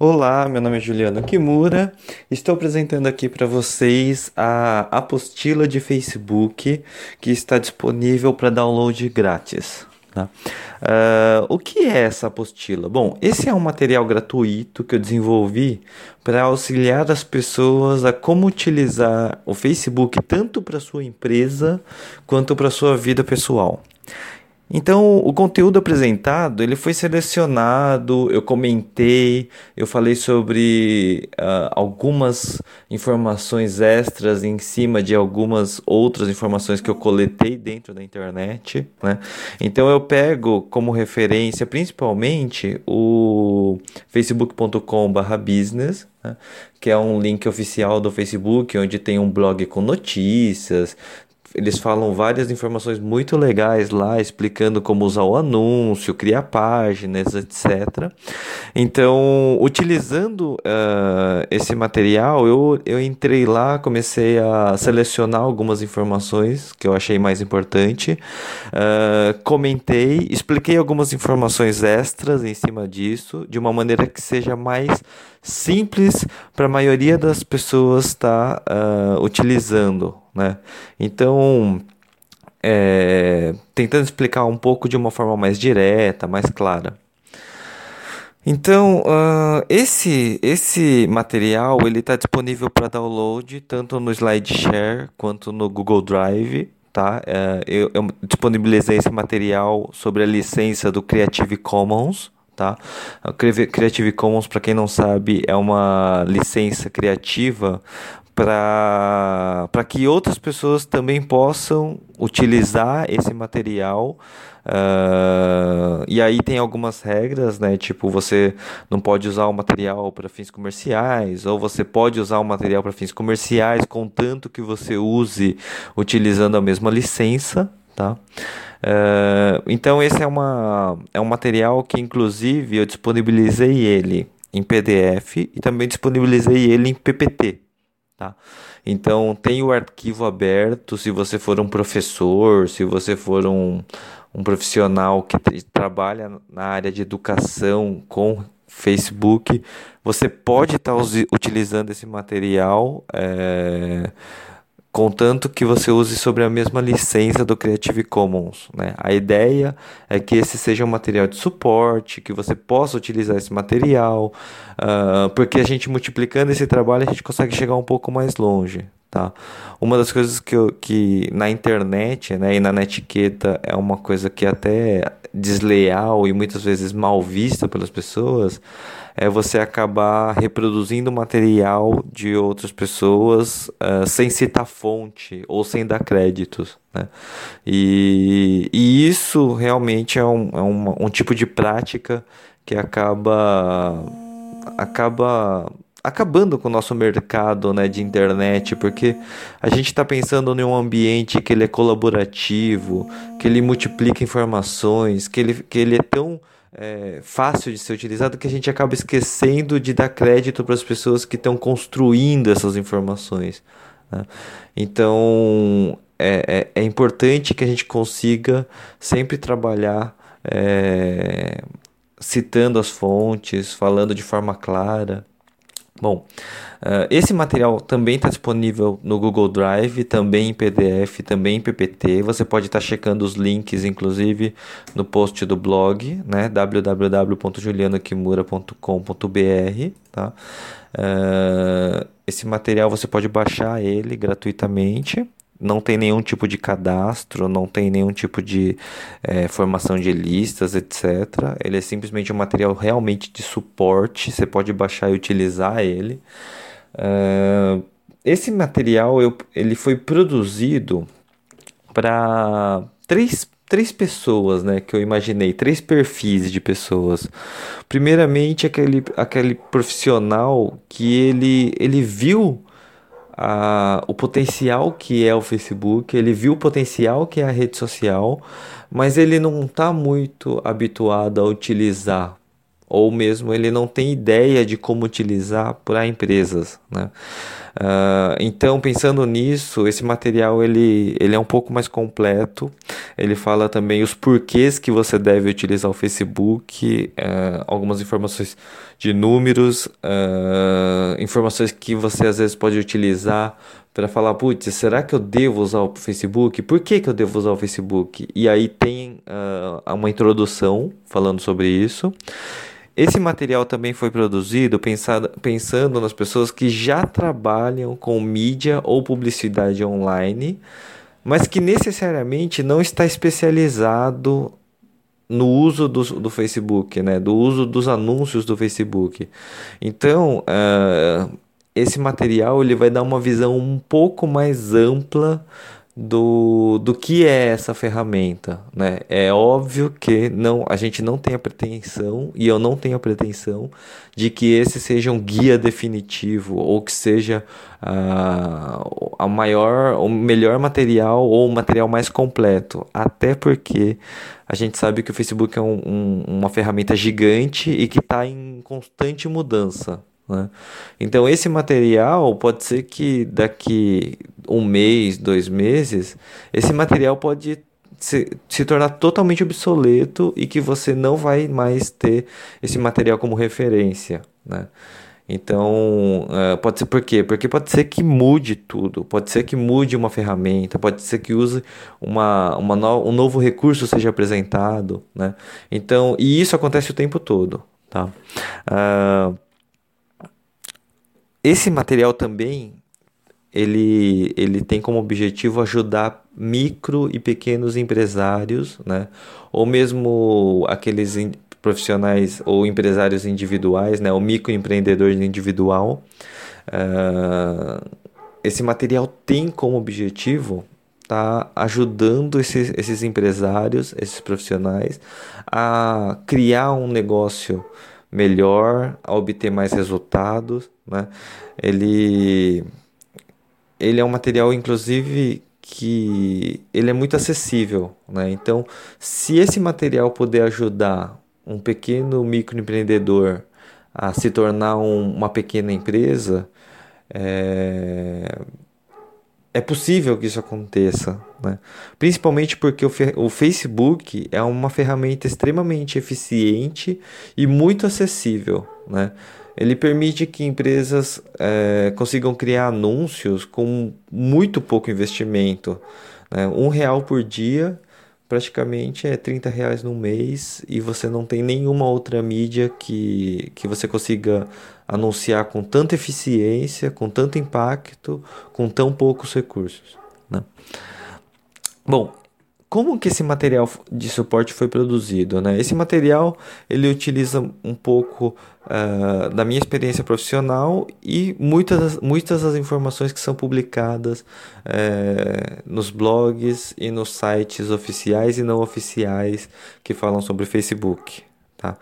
Olá, meu nome é Juliano Kimura. Estou apresentando aqui para vocês a apostila de Facebook que está disponível para download grátis. Tá? Uh, o que é essa apostila? Bom, esse é um material gratuito que eu desenvolvi para auxiliar as pessoas a como utilizar o Facebook tanto para sua empresa quanto para sua vida pessoal. Então, o conteúdo apresentado, ele foi selecionado, eu comentei, eu falei sobre uh, algumas informações extras em cima de algumas outras informações que eu coletei dentro da internet, né? Então, eu pego como referência, principalmente, o facebook.com/business, né? que é um link oficial do Facebook, onde tem um blog com notícias, eles falam várias informações muito legais lá, explicando como usar o anúncio, criar páginas, etc. Então, utilizando uh, esse material, eu, eu entrei lá, comecei a selecionar algumas informações que eu achei mais importante, uh, comentei, expliquei algumas informações extras em cima disso, de uma maneira que seja mais simples para a maioria das pessoas estar tá, uh, utilizando né? Então, é, tentando explicar um pouco de uma forma mais direta, mais clara. Então, uh, esse, esse material ele está disponível para download tanto no SlideShare quanto no Google Drive. Tá? Uh, eu, eu disponibilizei esse material sobre a licença do Creative Commons. Tá? A Creative Commons, para quem não sabe, é uma licença criativa para que outras pessoas também possam utilizar esse material. Uh, e aí tem algumas regras, né? Tipo, você não pode usar o material para fins comerciais, ou você pode usar o material para fins comerciais, contanto que você use utilizando a mesma licença, tá? Uh, então esse é, uma, é um material que inclusive eu disponibilizei ele em PDF e também disponibilizei ele em PPT, Tá? Então tem o arquivo aberto se você for um professor, se você for um, um profissional que trabalha na área de educação com Facebook, você pode estar tá utilizando esse material. É contanto que você use sobre a mesma licença do Creative Commons. Né? A ideia é que esse seja um material de suporte, que você possa utilizar esse material, uh, porque a gente multiplicando esse trabalho a gente consegue chegar um pouco mais longe. Tá? Uma das coisas que, eu, que na internet né, e na netiqueta é uma coisa que até desleal e muitas vezes mal vista pelas pessoas é você acabar reproduzindo material de outras pessoas uh, sem citar fonte ou sem dar créditos. Né? E, e isso realmente é, um, é um, um tipo de prática que acaba acaba acabando com o nosso mercado né, de internet, porque a gente está pensando em um ambiente que ele é colaborativo, que ele multiplica informações, que ele, que ele é tão é, fácil de ser utilizado que a gente acaba esquecendo de dar crédito para as pessoas que estão construindo essas informações. Né? Então é, é, é, importante que a gente consiga sempre trabalhar é, citando as fontes, falando de forma clara. Bom, uh, esse material também está disponível no Google Drive, também em PDF, também em PPT. Você pode estar tá checando os links, inclusive, no post do blog, né? www.julianokimura.com.br, tá? Uh, esse material você pode baixar ele gratuitamente não tem nenhum tipo de cadastro, não tem nenhum tipo de é, formação de listas, etc. Ele é simplesmente um material realmente de suporte, você pode baixar e utilizar ele. Uh, esse material eu, ele foi produzido para três, três pessoas, né, que eu imaginei, três perfis de pessoas. Primeiramente, aquele, aquele profissional que ele, ele viu a, o potencial que é o Facebook, ele viu o potencial que é a rede social, mas ele não está muito habituado a utilizar ou mesmo ele não tem ideia de como utilizar para empresas, né? Uh, então, pensando nisso, esse material ele, ele é um pouco mais completo. Ele fala também os porquês que você deve utilizar o Facebook, uh, algumas informações de números, uh, informações que você às vezes pode utilizar para falar, putz, será que eu devo usar o Facebook? Por que, que eu devo usar o Facebook? E aí tem uma introdução falando sobre isso. Esse material também foi produzido pensado, pensando nas pessoas que já trabalham com mídia ou publicidade online, mas que necessariamente não está especializado no uso do, do Facebook, né? do uso dos anúncios do Facebook. Então, uh, esse material ele vai dar uma visão um pouco mais ampla do, do que é essa ferramenta, né? É óbvio que não, a gente não tem a pretensão e eu não tenho a pretensão de que esse seja um guia definitivo ou que seja uh, a maior, o melhor material ou o material mais completo, até porque a gente sabe que o Facebook é um, um, uma ferramenta gigante e que está em constante mudança. Né? Então, esse material pode ser que daqui um mês, dois meses, esse material pode se, se tornar totalmente obsoleto e que você não vai mais ter esse material como referência. Né? Então, uh, pode ser por quê? Porque pode ser que mude tudo, pode ser que mude uma ferramenta, pode ser que use uma, uma no, um novo recurso seja apresentado, né? Então, e isso acontece o tempo todo, tá? Uh, esse material também ele, ele tem como objetivo ajudar micro e pequenos empresários, né? ou mesmo aqueles profissionais ou empresários individuais, né? o microempreendedor individual. Uh, esse material tem como objetivo tá ajudando esses, esses empresários, esses profissionais a criar um negócio melhor, a obter mais resultados, né? Ele ele é um material inclusive que ele é muito acessível, né? Então, se esse material puder ajudar um pequeno microempreendedor a se tornar um, uma pequena empresa, é, é possível que isso aconteça, né? principalmente porque o, o Facebook é uma ferramenta extremamente eficiente e muito acessível. Né? Ele permite que empresas é, consigam criar anúncios com muito pouco investimento. Né? Um real por dia praticamente é 30 reais no mês e você não tem nenhuma outra mídia que, que você consiga anunciar com tanta eficiência, com tanto impacto, com tão poucos recursos. Né? Bom, como que esse material de suporte foi produzido? Né? Esse material ele utiliza um pouco uh, da minha experiência profissional e muitas, muitas das informações que são publicadas uh, nos blogs e nos sites oficiais e não oficiais que falam sobre Facebook. Tá?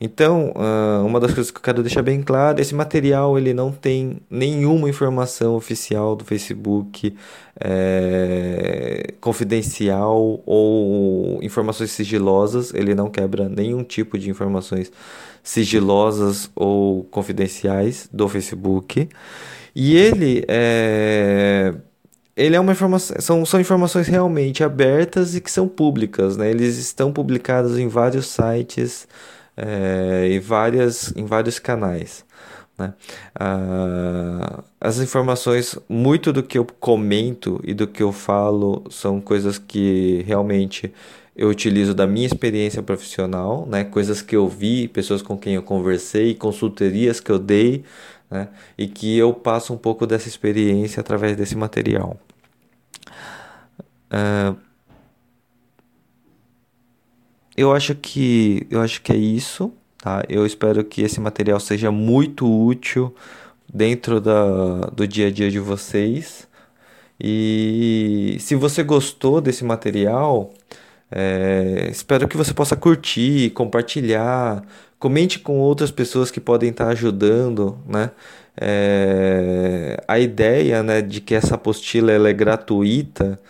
Então, uh, uma das coisas que eu quero deixar bem claro, esse material ele não tem nenhuma informação oficial do Facebook é, confidencial ou informações sigilosas, ele não quebra nenhum tipo de informações sigilosas ou confidenciais do Facebook. E ele é, ele é uma informação, são, são informações realmente abertas e que são públicas, né? Eles estão publicados em vários sites é, em, várias, em vários canais. Né? Ah, as informações, muito do que eu comento e do que eu falo são coisas que realmente eu utilizo da minha experiência profissional, né? coisas que eu vi, pessoas com quem eu conversei, consultorias que eu dei, né? e que eu passo um pouco dessa experiência através desse material. Uh, eu acho que eu acho que é isso, tá? Eu espero que esse material seja muito útil dentro da, do dia a dia de vocês. E se você gostou desse material, é, espero que você possa curtir, compartilhar, comente com outras pessoas que podem estar ajudando, né? É, a ideia né, de que essa apostila é gratuita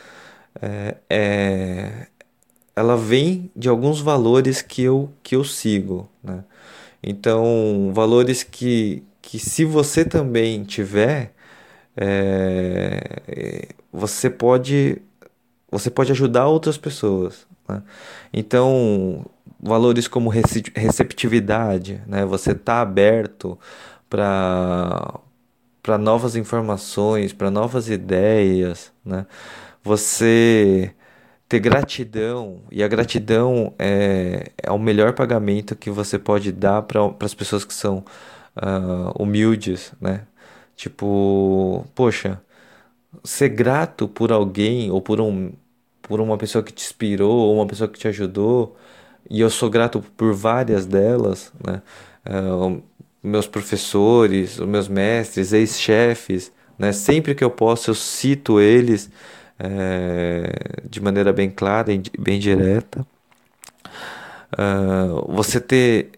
é, é, ela vem de alguns valores que eu, que eu sigo. Né? Então, valores que, que se você também tiver, é, você pode você pode ajudar outras pessoas. Né? Então, valores como receptividade, né? você está aberto para novas informações, para novas ideias, né? Você ter gratidão e a gratidão é, é o melhor pagamento que você pode dar para as pessoas que são uh, humildes, né? Tipo, poxa, ser grato por alguém ou por um por uma pessoa que te inspirou ou uma pessoa que te ajudou e eu sou grato por várias delas, né? Uh, meus professores, os meus mestres, ex-chefes, né? Sempre que eu posso eu cito eles é, de maneira bem clara e bem direta. Uh, você ter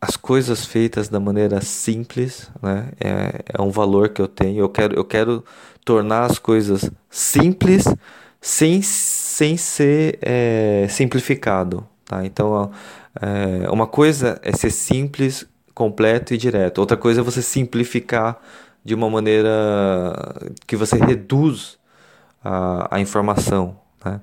as coisas feitas da maneira simples, né? É, é um valor que eu tenho. Eu quero, eu quero tornar as coisas simples sem, sem ser é, simplificado, tá? Então, é, uma coisa é ser simples, completo e direto. Outra coisa é você simplificar de uma maneira que você reduz a, a informação, né?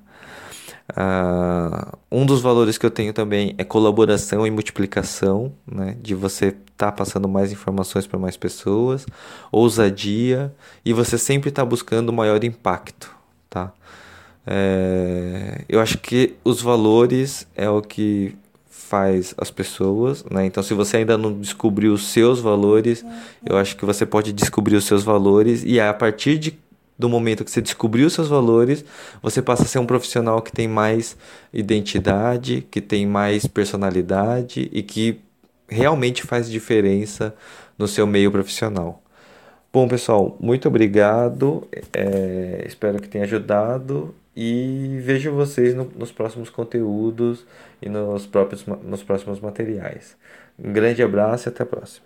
Uh, um dos valores que eu tenho também é colaboração e multiplicação, né? de você estar tá passando mais informações para mais pessoas, ousadia e você sempre está buscando maior impacto. Tá? É, eu acho que os valores é o que faz as pessoas, né? Então, se você ainda não descobriu os seus valores, eu acho que você pode descobrir os seus valores e a partir de do momento que você descobriu seus valores, você passa a ser um profissional que tem mais identidade, que tem mais personalidade e que realmente faz diferença no seu meio profissional. Bom, pessoal, muito obrigado. É, espero que tenha ajudado e vejo vocês no, nos próximos conteúdos e nos, próprios, nos próximos materiais. Um grande abraço e até a próxima.